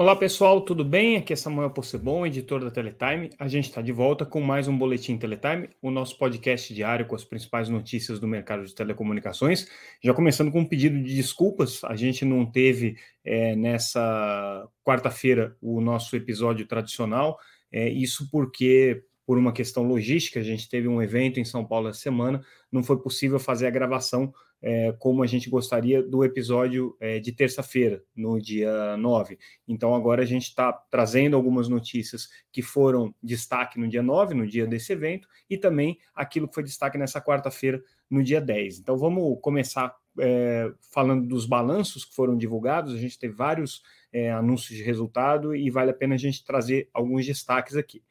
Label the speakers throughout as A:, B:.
A: Olá pessoal, tudo bem? Aqui é Samuel Possebon, editor da Teletime. A gente está de volta com mais um Boletim Teletime, o nosso podcast diário com as principais notícias do mercado de telecomunicações. Já começando com um pedido de desculpas, a gente não teve é, nessa quarta-feira o nosso episódio tradicional, é, isso porque por uma questão logística, a gente teve um evento em São Paulo essa semana, não foi possível fazer a gravação é, como a gente gostaria do episódio é, de terça-feira, no dia 9. Então, agora a gente está trazendo algumas notícias que foram destaque no dia 9, no dia desse evento, e também aquilo que foi destaque nessa quarta-feira, no dia 10. Então, vamos começar é, falando dos balanços que foram divulgados. A gente teve vários é, anúncios de resultado e vale a pena a gente trazer alguns destaques aqui.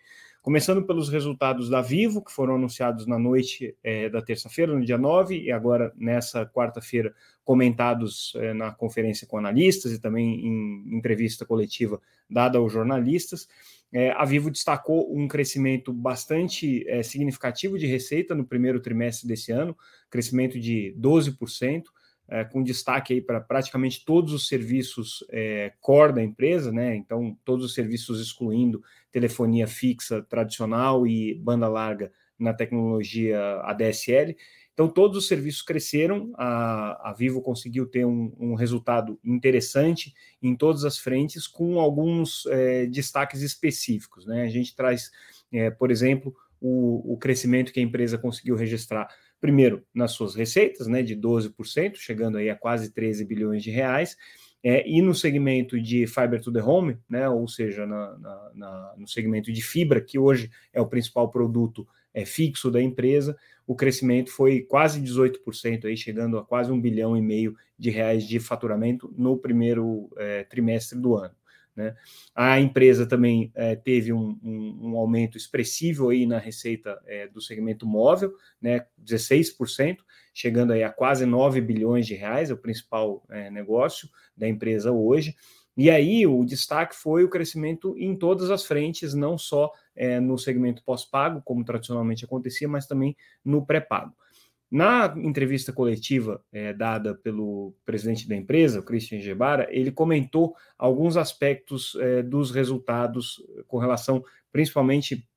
A: Começando pelos resultados da Vivo, que foram anunciados na noite é, da terça-feira, no dia 9, e agora nessa quarta-feira, comentados é, na conferência com analistas e também em entrevista coletiva dada aos jornalistas. É, a Vivo destacou um crescimento bastante é, significativo de receita no primeiro trimestre desse ano, crescimento de 12% é, com destaque aí para praticamente todos os serviços é, core da empresa, né? Então, todos os serviços excluindo telefonia fixa tradicional e banda larga na tecnologia ADSL. Então, todos os serviços cresceram, a, a Vivo conseguiu ter um, um, resultado interessante em todas as frentes, com alguns é, destaques específicos. Né? A gente traz, é, por exemplo, o, o crescimento que a empresa conseguiu registrar primeiro nas suas receitas, né, de 12%, chegando aí a quase 13 bilhões de reais, é, e no segmento de Fiber to the Home, né, ou seja, na, na, na, no segmento de fibra, que hoje é o principal produto é, fixo da empresa, o crescimento foi quase 18%, aí, chegando a quase um bilhão e meio de reais de faturamento no primeiro é, trimestre do ano. Né? A empresa também é, teve um, um, um, aumento expressivo aí na receita é, do segmento móvel, né, 16%, chegando aí a quase 9 bilhões de reais, é o principal é, negócio da empresa hoje. E aí o destaque foi o crescimento em todas as frentes, não só é, no segmento pós-pago, como tradicionalmente acontecia, mas também no pré-pago. Na entrevista coletiva é, dada pelo presidente da empresa, o Christian Gebara, ele comentou alguns aspectos é, dos resultados com relação principalmente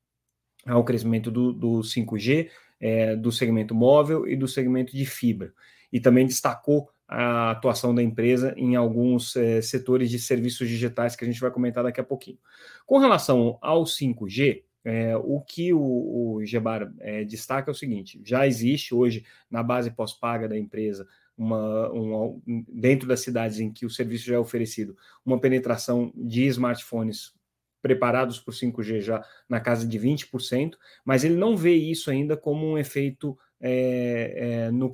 A: ao crescimento do, do 5G, é, do segmento móvel e do segmento de fibra. E também destacou a atuação da empresa em alguns é, setores de serviços digitais que a gente vai comentar daqui a pouquinho. Com relação ao 5G, é, o que o, o Gebar é, destaca é o seguinte: já existe hoje na base pós-paga da empresa, uma, dentro das cidades em que o serviço já é oferecido, uma penetração de smartphones preparados para o 5G já na casa de 20%, mas ele não vê isso ainda como um efeito é, é, no,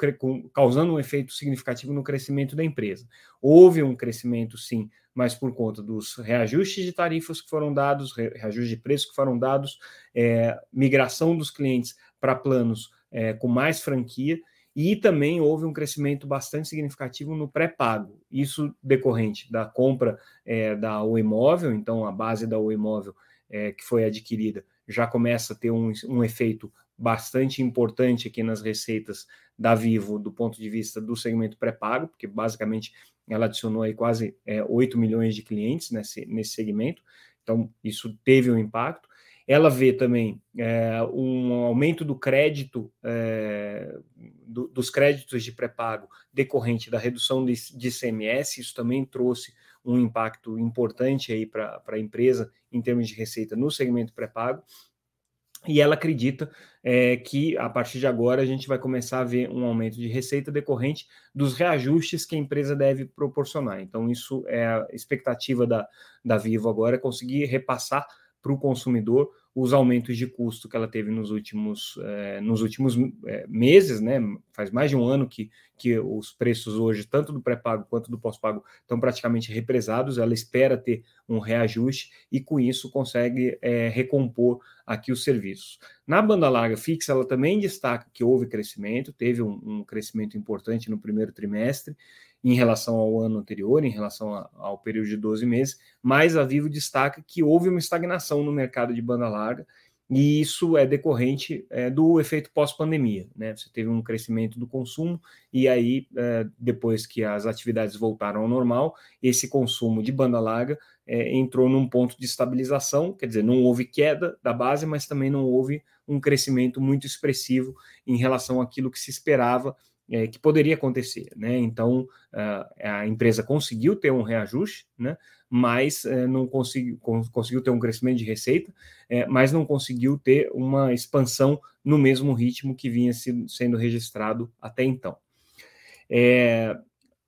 A: causando um efeito significativo no crescimento da empresa. Houve um crescimento, sim, mas por conta dos reajustes de tarifas que foram dados, reajustes de preço que foram dados, é, migração dos clientes para planos é, com mais franquia, e também houve um crescimento bastante significativo no pré-pago, isso decorrente da compra é, da O Imóvel, então a base da O Imóvel é, que foi adquirida já começa a ter um, um efeito bastante importante aqui nas receitas da Vivo do ponto de vista do segmento pré-pago, porque basicamente ela adicionou aí quase é, 8 milhões de clientes nesse, nesse segmento, então isso teve um impacto. Ela vê também é, um aumento do crédito, é, do, dos créditos de pré-pago decorrente da redução de, de CMS, isso também trouxe um impacto importante aí para a empresa em termos de receita no segmento pré-pago e ela acredita é, que a partir de agora a gente vai começar a ver um aumento de receita decorrente dos reajustes que a empresa deve proporcionar. Então, isso é a expectativa da, da Vivo agora, é conseguir repassar para o consumidor os aumentos de custo que ela teve nos últimos, é, nos últimos é, meses, né? Faz mais de um ano que, que os preços hoje, tanto do pré-pago quanto do pós-pago, estão praticamente represados. Ela espera ter um reajuste e, com isso, consegue recompor aqui os serviços. Na banda larga fixa, ela também destaca que houve crescimento, teve um, um crescimento importante no primeiro trimestre em relação ao ano anterior, em relação a, ao período de 12 meses, mas a Vivo destaca que houve uma estagnação no mercado de banda larga e isso é decorrente é, do efeito pós-pandemia. Né? Você teve um crescimento do consumo, e aí, é, depois que as atividades voltaram ao normal, esse consumo de banda larga é, entrou num ponto de estabilização, quer dizer, não houve queda da base, mas também não houve um crescimento muito expressivo em relação àquilo que se esperava é, que poderia acontecer. Né? Então, a empresa conseguiu ter um reajuste, né? mas é, não conseguiu, conseguiu ter um crescimento de receita, é, mas não conseguiu ter uma expansão no mesmo ritmo que vinha sendo registrado até então. É,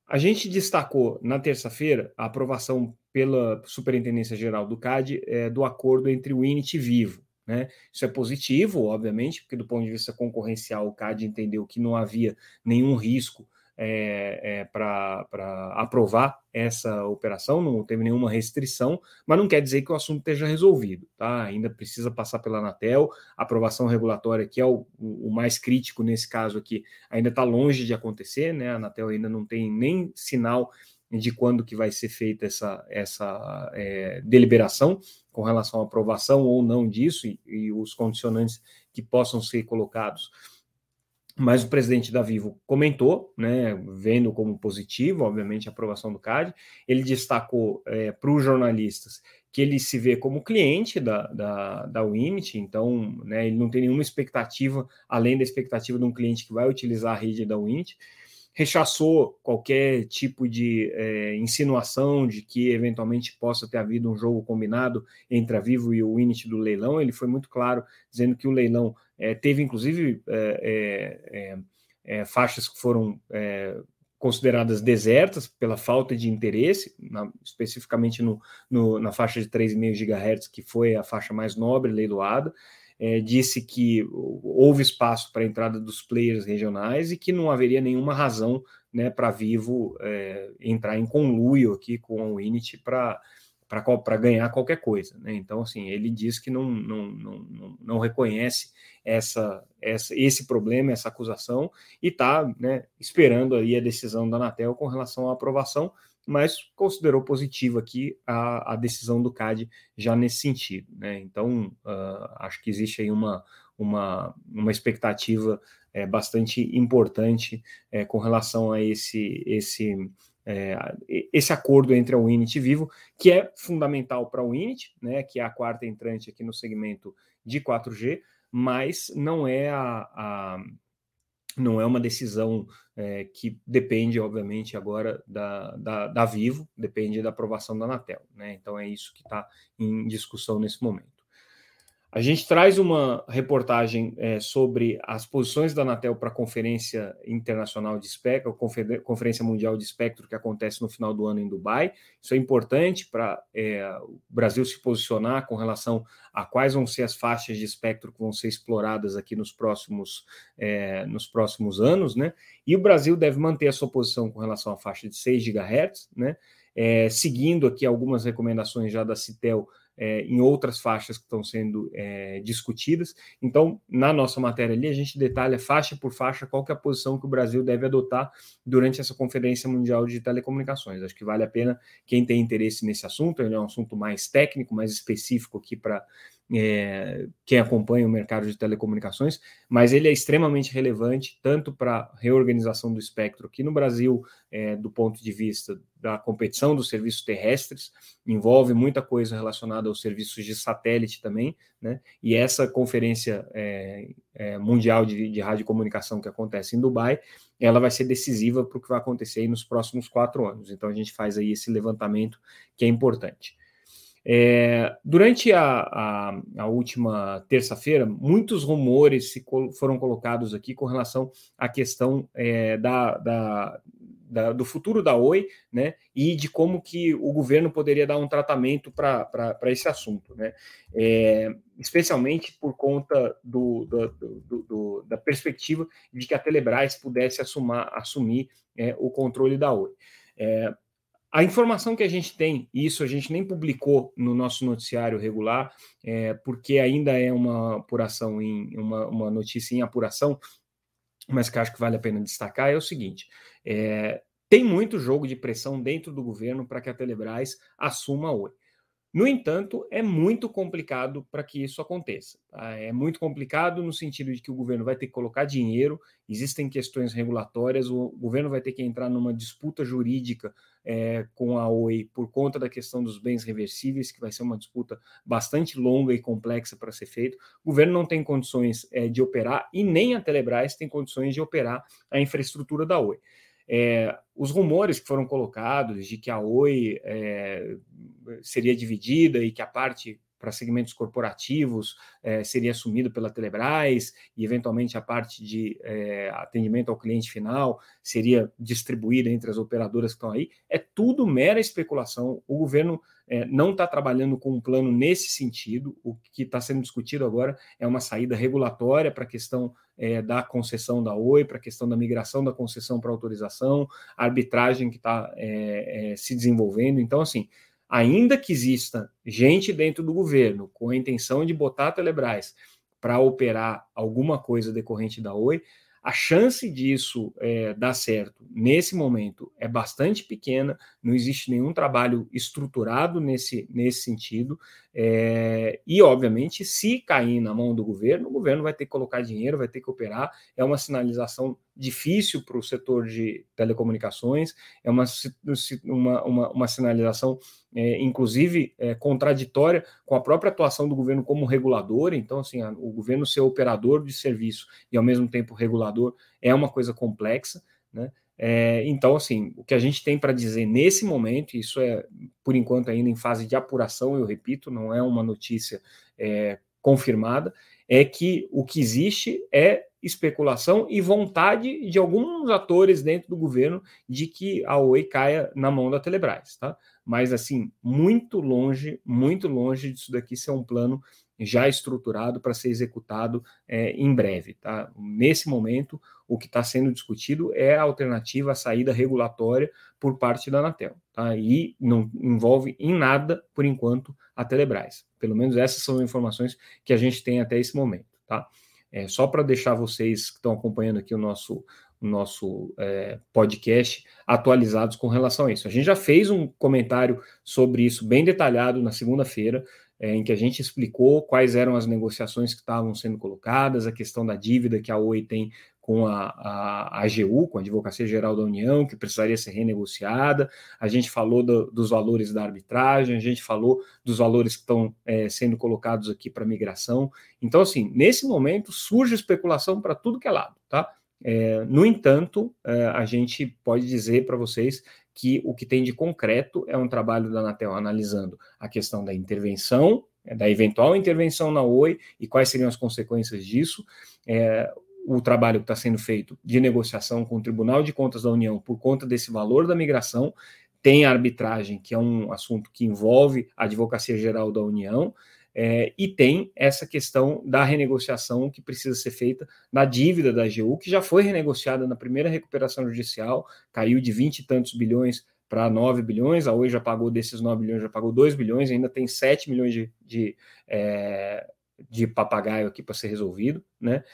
A: a gente destacou na terça-feira a aprovação pela Superintendência Geral do CAD é, do acordo entre o INIT e Vivo. Né? Isso é positivo, obviamente, porque do ponto de vista concorrencial o CAD entendeu que não havia nenhum risco é, é, para aprovar essa operação, não teve nenhuma restrição, mas não quer dizer que o assunto esteja resolvido, tá? Ainda precisa passar pela Anatel, a aprovação regulatória, que é o, o mais crítico nesse caso aqui, ainda está longe de acontecer, né? A Anatel ainda não tem nem sinal de quando que vai ser feita essa, essa é, deliberação com relação à aprovação ou não disso e, e os condicionantes que possam ser colocados mas o presidente da Vivo comentou, né, vendo como positivo, obviamente, a aprovação do CAD. Ele destacou é, para os jornalistas que ele se vê como cliente da, da, da Winit, então né, ele não tem nenhuma expectativa, além da expectativa de um cliente que vai utilizar a rede da Winit. Rechaçou qualquer tipo de é, insinuação de que eventualmente possa ter havido um jogo combinado entre a Vivo e o Winit do leilão. Ele foi muito claro, dizendo que o leilão é, teve, inclusive, é, faixas que foram consideradas desertas pela falta de interesse, na, especificamente no, no, na faixa de 3,5 GHz, que foi a faixa mais nobre leiloada. É, disse que houve espaço para a entrada dos players regionais e que não haveria nenhuma razão né, para Vivo é, entrar em conluio aqui com a Unity para para ganhar qualquer coisa. Né? Então, assim, ele diz que não, não, não, não reconhece essa, essa, esse problema, essa acusação, e está né, esperando aí a decisão da Anatel com relação à aprovação, mas considerou positiva aqui a, a decisão do CAD já nesse sentido. Né? Então, uh, acho que existe aí uma, uma, uma expectativa é, bastante importante é, com relação a esse, esse é, esse acordo entre a Winit e Vivo, que é fundamental para a Winit, né, que é a quarta entrante aqui no segmento de 4G, mas não é a, a não é uma decisão é, que depende, obviamente, agora da, da, da, Vivo, depende da aprovação da Anatel. Né? Então é isso que está em discussão nesse momento. A gente traz uma reportagem é, sobre as posições da Anatel para a Conferência Internacional de Espectro, Conferência Mundial de Espectro, que acontece no final do ano em Dubai. Isso é importante para é, o Brasil se posicionar com relação a quais vão ser as faixas de espectro que vão ser exploradas aqui nos próximos, é, nos próximos anos, né? E o Brasil deve manter a sua posição com relação à faixa de 6 GHz, né? É, seguindo aqui algumas recomendações já da Citel é, em outras faixas que estão sendo é, discutidas. Então, na nossa matéria ali, a gente detalha faixa por faixa qual é a posição que o Brasil deve adotar durante essa Conferência Mundial de Telecomunicações. Acho que vale a pena quem tem interesse nesse assunto, ele é um assunto mais técnico, mais específico aqui para é, quem acompanha o mercado de telecomunicações, mas ele é extremamente relevante tanto para a reorganização do espectro aqui no Brasil, é, do ponto de vista da competição dos serviços terrestres, envolve muita coisa relacionada aos serviços de satélite também, né? E essa conferência é, é mundial de, de radiocomunicação que acontece em Dubai, ela vai ser decisiva para o que vai acontecer nos próximos quatro anos. Então a gente faz aí esse levantamento que é importante. É, durante a, a, a última terça-feira, muitos rumores col foram colocados aqui com relação à questão é, da, da, da, do futuro da Oi, né, e de como que o governo poderia dar um tratamento para esse assunto, né, é, especialmente por conta do, do, do, da perspectiva de que a Telebrás pudesse assumar, assumir é, o controle da Oi. A informação que a gente tem, isso a gente nem publicou no nosso noticiário regular, é, porque ainda é uma apuração em uma, uma notícia em apuração, mas que acho que vale a pena destacar, é o seguinte: é, tem muito jogo de pressão dentro do governo para que a Telebrás assuma a Oi. No entanto, é muito complicado para que isso aconteça. Tá? É muito complicado no sentido de que o governo vai ter que colocar dinheiro, existem questões regulatórias, o governo vai ter que entrar numa disputa jurídica é, com a OI por conta da questão dos bens reversíveis, que vai ser uma disputa bastante longa e complexa para ser feito. O governo não tem condições é, de operar e nem a Telebrás tem condições de operar a infraestrutura da OI. É, os rumores que foram colocados de que a Oi é, seria dividida e que a parte para segmentos corporativos é, seria assumida pela Telebrás e, eventualmente, a parte de é, atendimento ao cliente final seria distribuída entre as operadoras que estão aí. É tudo mera especulação. O governo é, não está trabalhando com um plano nesse sentido. O que está sendo discutido agora é uma saída regulatória para a questão é, da concessão da Oi, para a questão da migração da concessão para autorização, arbitragem que está é, é, se desenvolvendo. Então, assim, ainda que exista gente dentro do governo com a intenção de botar a Telebrás para operar alguma coisa decorrente da Oi, a chance disso é, dar certo nesse momento é bastante pequena, não existe nenhum trabalho estruturado nesse, nesse sentido, é, e obviamente, se cair na mão do governo, o governo vai ter que colocar dinheiro, vai ter que operar, é uma sinalização difícil para o setor de telecomunicações, é uma, uma, uma, uma sinalização, é, inclusive, é, contraditória com a própria atuação do governo como regulador. Então, assim, a, o governo ser operador de serviço e, ao mesmo tempo, regulador é uma coisa complexa, né? É, então, assim, o que a gente tem para dizer nesse momento, isso é, por enquanto, ainda em fase de apuração, eu repito, não é uma notícia é, confirmada, é que o que existe é especulação e vontade de alguns atores dentro do governo de que a Oi caia na mão da Telebrás, tá? Mas assim, muito longe, muito longe disso daqui ser um plano já estruturado para ser executado é, em breve, tá? Nesse momento, o que está sendo discutido é a alternativa à saída regulatória por parte da Anatel, tá? E não envolve em nada, por enquanto, a Telebrás. Pelo menos essas são informações que a gente tem até esse momento, tá? É, só para deixar vocês que estão acompanhando aqui o nosso, o nosso é, podcast atualizados com relação a isso. A gente já fez um comentário sobre isso bem detalhado na segunda-feira, é, em que a gente explicou quais eram as negociações que estavam sendo colocadas, a questão da dívida que a Oi tem com a, a, a AGU, com a Advocacia Geral da União, que precisaria ser renegociada. A gente falou do, dos valores da arbitragem, a gente falou dos valores que estão é, sendo colocados aqui para migração. Então, assim, nesse momento surge especulação para tudo que é lado, tá? É, no entanto, é, a gente pode dizer para vocês que o que tem de concreto é um trabalho da Anatel analisando a questão da intervenção, é, da eventual intervenção na Oi e quais seriam as consequências disso. É, o trabalho que está sendo feito de negociação com o Tribunal de Contas da União por conta desse valor da migração, tem a arbitragem, que é um assunto que envolve a Advocacia Geral da União, é, e tem essa questão da renegociação que precisa ser feita da dívida da AGU, que já foi renegociada na primeira recuperação judicial, caiu de 20 e tantos bilhões para 9 bilhões, a Oi já pagou desses 9 bilhões, já pagou 2 bilhões, ainda tem 7 milhões de, de, é, de papagaio aqui para ser resolvido, né?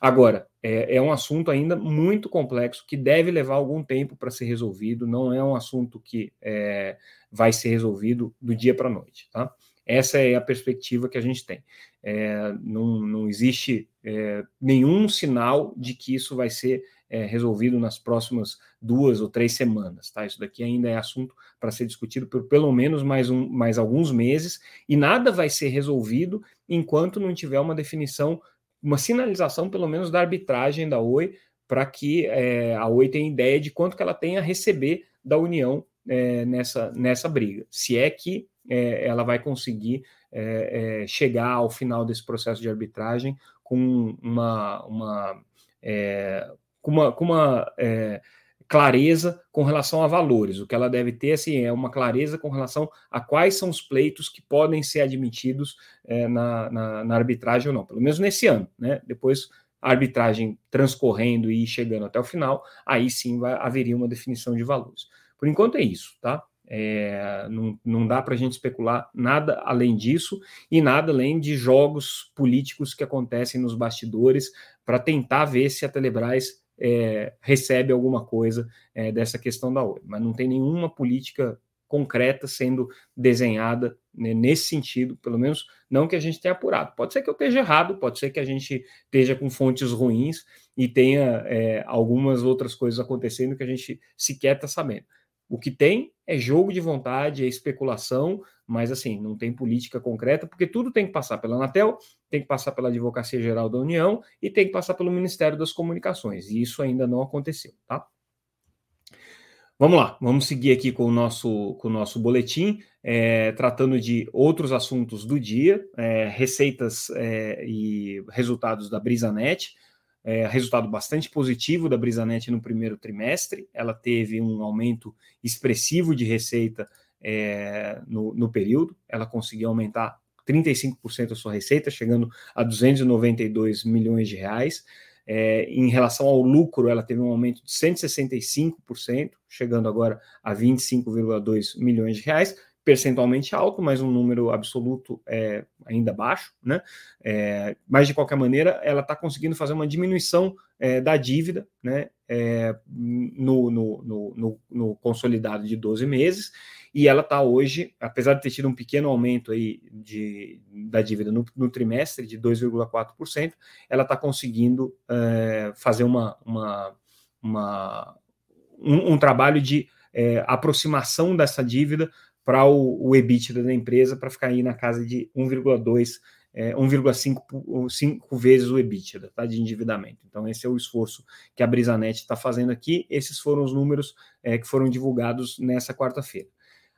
A: Agora, é, é, um assunto ainda muito complexo que deve levar algum tempo para ser resolvido, não é um assunto que é, vai ser resolvido do dia para a noite, tá? Essa é a perspectiva que a gente tem. É, não, não existe é, nenhum sinal de que isso vai ser é, resolvido nas próximas duas ou três semanas. Tá? Isso daqui ainda é assunto para ser discutido por pelo menos mais, um, mais alguns meses, e nada vai ser resolvido enquanto não tiver uma definição, uma sinalização, pelo menos, da arbitragem da Oi, para que é, a Oi tenha ideia de quanto que ela tem a receber da União é, nessa, nessa briga. Se é que é, ela vai conseguir é, é, chegar ao final desse processo de arbitragem com uma, uma, é, com uma, com uma clareza com relação a valores. O que ela deve ter assim, é uma clareza com relação a quais são os pleitos que podem ser admitidos é, na, na, na, arbitragem ou não, pelo menos nesse ano. Né? Depois, a arbitragem transcorrendo e chegando até o final, aí sim vai, haveria uma definição de valores. Por enquanto é isso, tá? É, não, não dá para a gente especular nada além disso e nada além de jogos políticos que acontecem nos bastidores para tentar ver se a Telebrás é, recebe alguma coisa é, dessa questão da Oi. Mas não tem nenhuma política concreta sendo desenhada né, nesse sentido, pelo menos não que a gente tenha apurado. Pode ser que eu esteja errado, pode ser que a gente esteja com fontes ruins e tenha é, algumas outras coisas acontecendo que a gente sequer está sabendo. O que tem é jogo de vontade, é especulação, mas assim, não tem política concreta, porque tudo tem que passar pela Anatel, tem que passar pela Advocacia Geral da União e tem que passar pelo Ministério das Comunicações, e isso ainda não aconteceu, tá? Vamos lá, vamos seguir aqui com o nosso, com o nosso boletim, é, tratando de outros assuntos do dia, é, receitas é, e resultados da BrisaNet é, resultado bastante positivo da Brisanet no primeiro trimestre. Ela teve um aumento expressivo de receita é, no, no período. Ela conseguiu aumentar 35% a sua receita, chegando a 292 milhões de reais. É, em relação ao lucro, ela teve um aumento de 165%, chegando agora a 25,2 milhões de reais percentualmente alto, mas um número absoluto é ainda baixo, né? É, mas de qualquer maneira, ela está conseguindo fazer uma diminuição é, da dívida, né? É, no, no, no, no, consolidado de 12 meses, e ela está hoje, apesar de ter tido um pequeno aumento aí de, da dívida no, trimestre de 2,4%, ela está conseguindo é, fazer uma, uma, uma um, um trabalho de é, aproximação dessa dívida para o, o EBITDA da empresa para ficar aí na casa de 1,2, é, 1,5 vezes o EBITDA tá, de endividamento. Então, esse é o esforço que a Brisanet está fazendo aqui. Esses foram os números é, que foram divulgados nessa quarta-feira.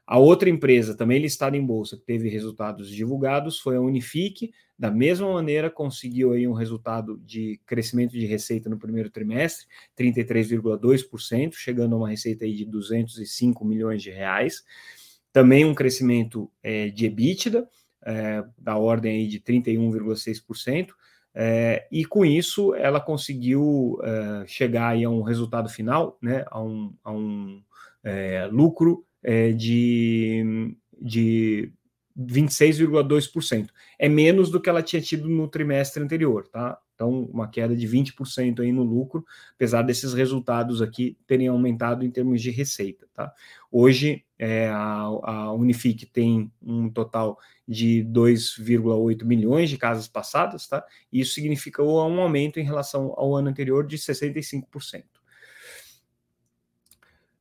A: A outra empresa, também listada em bolsa, que teve resultados divulgados, foi a Unifique. Da mesma maneira, conseguiu aí um resultado de crescimento de receita no primeiro trimestre, 33,2%, chegando a uma receita aí de 205 milhões de reais também um crescimento é, de EBITDA, é, da ordem aí de 31,6%, é, e com isso ela conseguiu é, chegar aí a um resultado final, né, a um, a um é, lucro é, de, de 26,2%. É menos do que ela tinha tido no trimestre anterior, tá? Então, uma queda de 20% aí no lucro, apesar desses resultados aqui terem aumentado em termos de receita, tá? Hoje, é, a, a Unifique tem um total de 2,8 milhões de casas passadas, tá? Isso significa um aumento em relação ao ano anterior de 65%.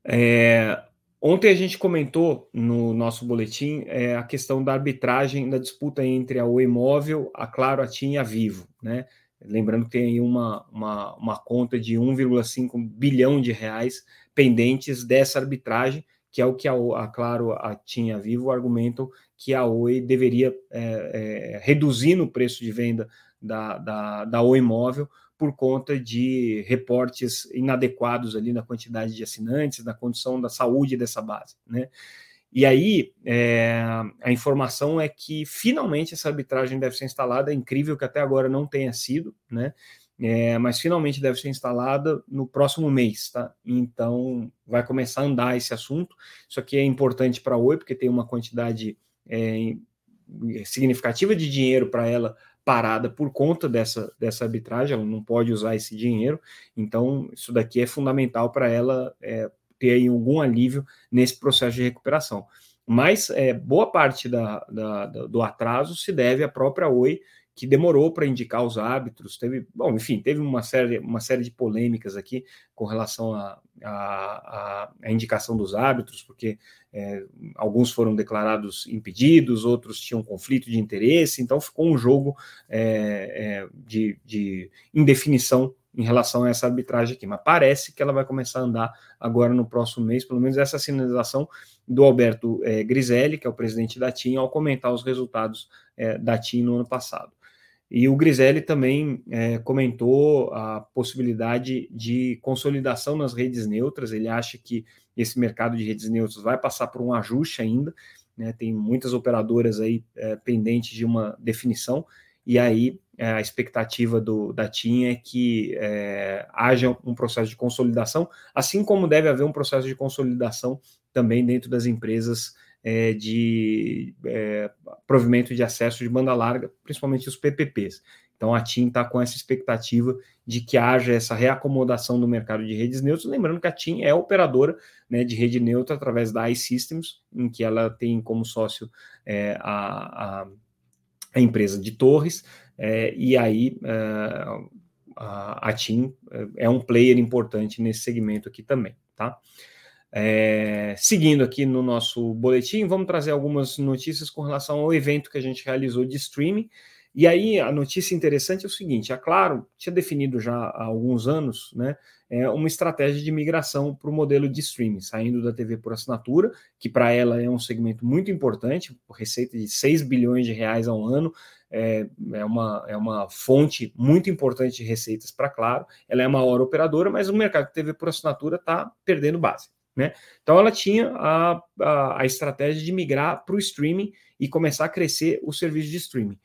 A: É, Ontem a gente comentou no nosso boletim é, a questão da arbitragem da disputa entre a Oi Móvel, a Claro, a TIM e a Vivo, né? Lembrando que tem aí uma, uma, uma conta de 1,5 bilhão de reais pendentes dessa arbitragem, que é o que a, a Claro, a TIM e a Vivo argumentam que a Oi deveria é, é, reduzir no preço de venda da, da, da Oi Móvel por conta de reportes inadequados ali na quantidade de assinantes, na condição da saúde dessa base, né? E aí é, a informação é que finalmente essa arbitragem deve ser instalada. É incrível que até agora não tenha sido, né? É, mas finalmente deve ser instalada no próximo mês, tá? Então vai começar a andar esse assunto. Isso aqui é importante para a Oi, porque tem uma quantidade é, significativa de dinheiro para ela parada por conta dessa, dessa arbitragem, ela não pode usar esse dinheiro, então isso daqui é fundamental para ela é, ter aí algum alívio nesse processo de recuperação. Mas é, boa parte da, da, do atraso se deve à própria Oi que demorou para indicar os árbitros, teve, bom, enfim, teve uma série, uma série de polêmicas aqui com relação à indicação dos árbitros, porque é, alguns foram declarados impedidos, outros tinham conflito de interesse, então ficou um jogo é, é, de, de indefinição em relação a essa arbitragem aqui, mas parece que ela vai começar a andar agora no próximo mês, pelo menos essa sinalização do Alberto é, Griselli, que é o presidente da TIM, ao comentar os resultados é, da TIM no ano passado. E o Griselli também é, comentou a possibilidade de consolidação nas redes neutras. Ele acha que esse mercado de redes neutras vai passar por um ajuste ainda. Né? Tem muitas operadoras aí é, pendentes de uma definição. E aí é, a expectativa do, da TIM é que é, haja um processo de consolidação, assim como deve haver um processo de consolidação também dentro das empresas é, de é, provimento de acesso de banda larga, principalmente os PPPs, Então a TIM está com essa expectativa de que haja essa reacomodação do mercado de redes neutras, lembrando que a TIM é operadora né, de rede neutra através da iSystems, em que ela tem como sócio é, a, a, a, empresa de torres, é, e aí é, a, a TIM é, é um player importante nesse segmento aqui também, tá? É, seguindo aqui no nosso boletim, vamos trazer algumas notícias com relação ao evento que a gente realizou de streaming. E aí a notícia interessante é o seguinte: a Claro tinha definido já há alguns anos né, é, uma estratégia de migração para o modelo de streaming, saindo da TV por assinatura, que para ela é um segmento muito importante, receita de 6 bilhões de reais ao ano, é, é, uma, é uma fonte muito importante de receitas para Claro. Ela é a maior operadora, mas o mercado de TV por assinatura está perdendo base. Né? Então ela tinha a, a, a estratégia de migrar para o streaming e começar a crescer o serviço de streaming.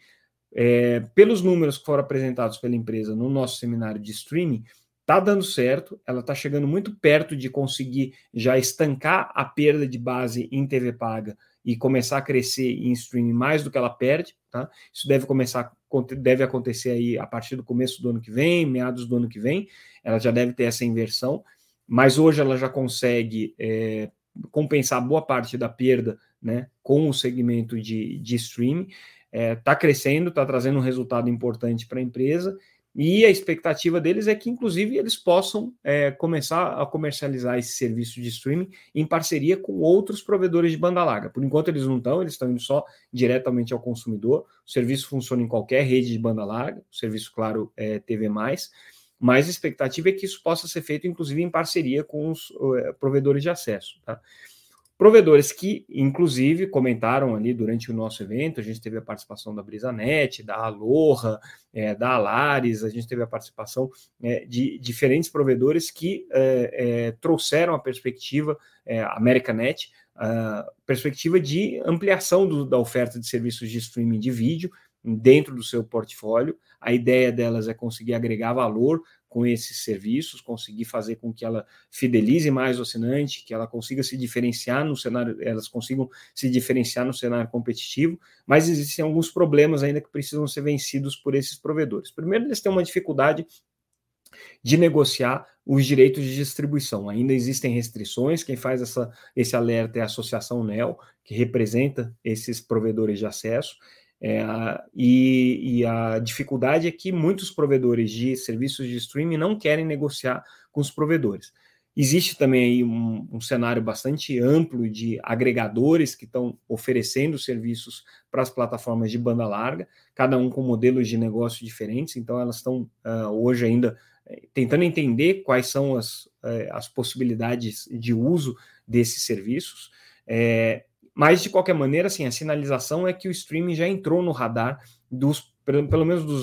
A: É, pelos números que foram apresentados pela empresa no nosso seminário de streaming, está dando certo, ela está chegando muito perto de conseguir já estancar a perda de base em TV paga e começar a crescer em streaming mais do que ela perde, tá? Isso deve começar, deve acontecer aí a partir do começo do ano que vem, meados do ano que vem, ela já deve ter essa inversão, mas hoje ela já consegue é, compensar boa parte da perda, né, com o segmento de, de streaming, está é, tá crescendo, está trazendo um resultado importante para a empresa, e a expectativa deles é que, inclusive, eles possam é, começar a comercializar esse serviço de streaming em parceria com outros provedores de banda larga. Por enquanto, eles não estão, eles estão indo só diretamente ao consumidor. O serviço funciona em qualquer rede de banda larga, o serviço, claro, é TV, mas a expectativa é que isso possa ser feito, inclusive, em parceria com os é, provedores de acesso. Tá? Provedores que, inclusive, comentaram ali durante o nosso evento, a gente teve a participação da BrisaNet, da Aloha, é, da Alares, a gente teve a participação é, de diferentes provedores que é, é trouxeram a perspectiva, é, AmericaNet, a perspectiva de ampliação do, da oferta de serviços de streaming de vídeo dentro do seu portfólio. A ideia delas é conseguir agregar valor com esses serviços, conseguir fazer com que ela fidelize mais o assinante, que ela consiga se diferenciar no cenário, elas consigam se diferenciar no cenário competitivo, mas existem alguns problemas ainda que precisam ser vencidos por esses provedores. Primeiro, eles têm uma dificuldade de negociar os direitos de distribuição. Ainda existem restrições, quem faz essa, esse alerta é a Associação NEL, que representa esses provedores de acesso, é, e, e, a dificuldade é que muitos provedores de serviços de streaming não querem negociar com os provedores. Existe também aí um, um cenário bastante amplo de agregadores que estão oferecendo serviços para as plataformas de banda larga, cada um com modelos de negócio diferentes, então elas estão uh, hoje ainda eh, tentando entender quais são as, uh, as possibilidades de uso desses serviços. É, mas, de qualquer maneira, assim, a sinalização é que o streaming já entrou no radar dos pelo, menos dos,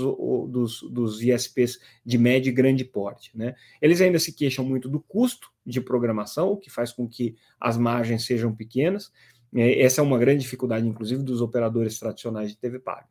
A: dos, dos, ISPs de médio e grande porte. Né? Eles ainda se queixam muito do custo de programação, o que faz com que as margens sejam pequenas. É, essa é uma grande dificuldade, inclusive, dos operadores tradicionais de TV paga.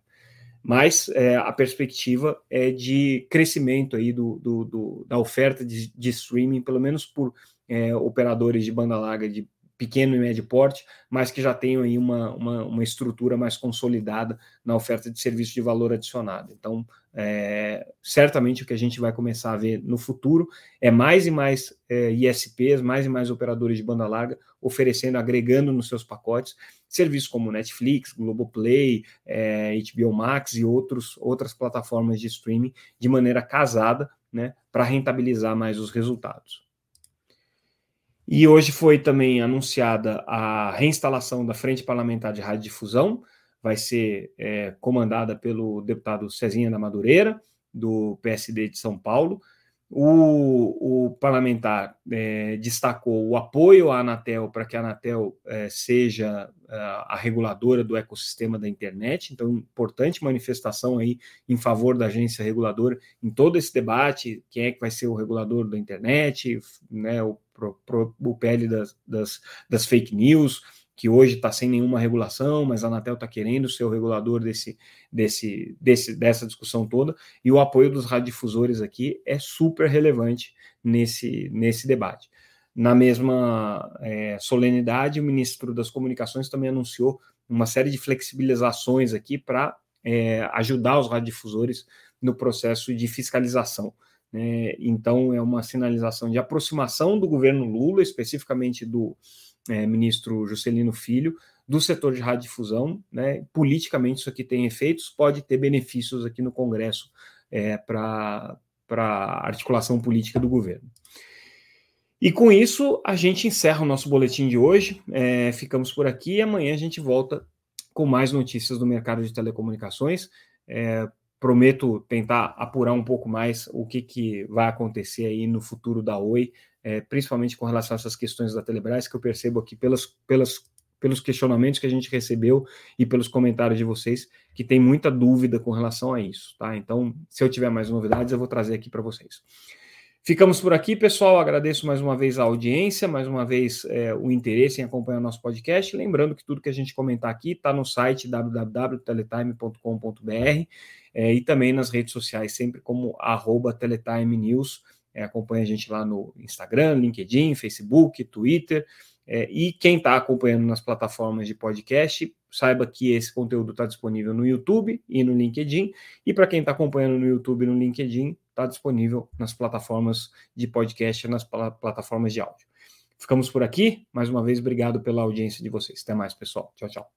A: Mas é, a perspectiva é de crescimento aí do, do, do da oferta de, de, streaming, pelo menos por é, operadores de banda larga de pequeno e médio porte, mas que já tenham aí uma, uma, uma estrutura mais consolidada na oferta de serviço de valor adicionado. Então, é, certamente o que a gente vai começar a ver no futuro é mais e mais é, ISPs, mais e mais operadores de banda larga oferecendo, agregando nos seus pacotes serviços como Netflix, Globoplay, é, HBO Max e outros, outras plataformas de streaming de maneira casada, né, para rentabilizar mais os resultados. E hoje foi também anunciada a reinstalação da Frente Parlamentar de Radiodifusão, vai ser é, comandada pelo deputado Cezinha da Madureira, do PSD de São Paulo. O, o parlamentar é, destacou o apoio à Anatel para que a Anatel é, seja a, é, a reguladora do ecossistema da internet, então, importante manifestação aí em favor da agência reguladora em todo esse debate: quem é que vai ser o regulador da internet, né, o pro, pro, o PL das, das, das fake news, que hoje está sem nenhuma regulação, mas a Anatel está querendo ser o regulador desse, desse, desse, dessa discussão toda, e o apoio dos radiodifusores aqui é super relevante nesse, nesse debate. Na mesma é, solenidade, o ministro das Comunicações também anunciou uma série de flexibilizações aqui para é, ajudar os radiodifusores no processo de fiscalização. Né? Então, é uma sinalização de aproximação do governo Lula, especificamente do é, ministro Juscelino Filho, do setor de radiodifusão. Né? Politicamente, isso aqui tem efeitos, pode ter benefícios aqui no Congresso é, para a articulação política do governo. E com isso, a gente encerra o nosso boletim de hoje. É, ficamos por aqui e amanhã a gente volta com mais notícias do mercado de telecomunicações. É, prometo tentar apurar um pouco mais o que, que vai acontecer aí no futuro da Oi, é, principalmente com relação a essas questões da Telebrás, que eu percebo aqui pelas, pelas, pelos questionamentos que a gente recebeu e pelos comentários de vocês, que tem muita dúvida com relação a isso, tá? Então, se eu tiver mais novidades, eu vou trazer aqui para vocês. Ficamos por aqui, pessoal. Agradeço mais uma vez a audiência, mais uma vez é, o interesse em acompanhar o nosso podcast. Lembrando que tudo que a gente comentar aqui está no site www.teletime.com.br é, e também nas redes sociais, sempre como arroba Teletime News. É, acompanha a gente lá no Instagram, LinkedIn, Facebook, Twitter. É, e quem está acompanhando nas plataformas de podcast, saiba que esse conteúdo está disponível no YouTube e no LinkedIn. E para quem está acompanhando no YouTube e no LinkedIn, está disponível nas plataformas de podcast e nas plataformas de áudio. Ficamos por aqui. Mais uma vez, obrigado pela audiência de vocês. Até mais, pessoal. Tchau, tchau.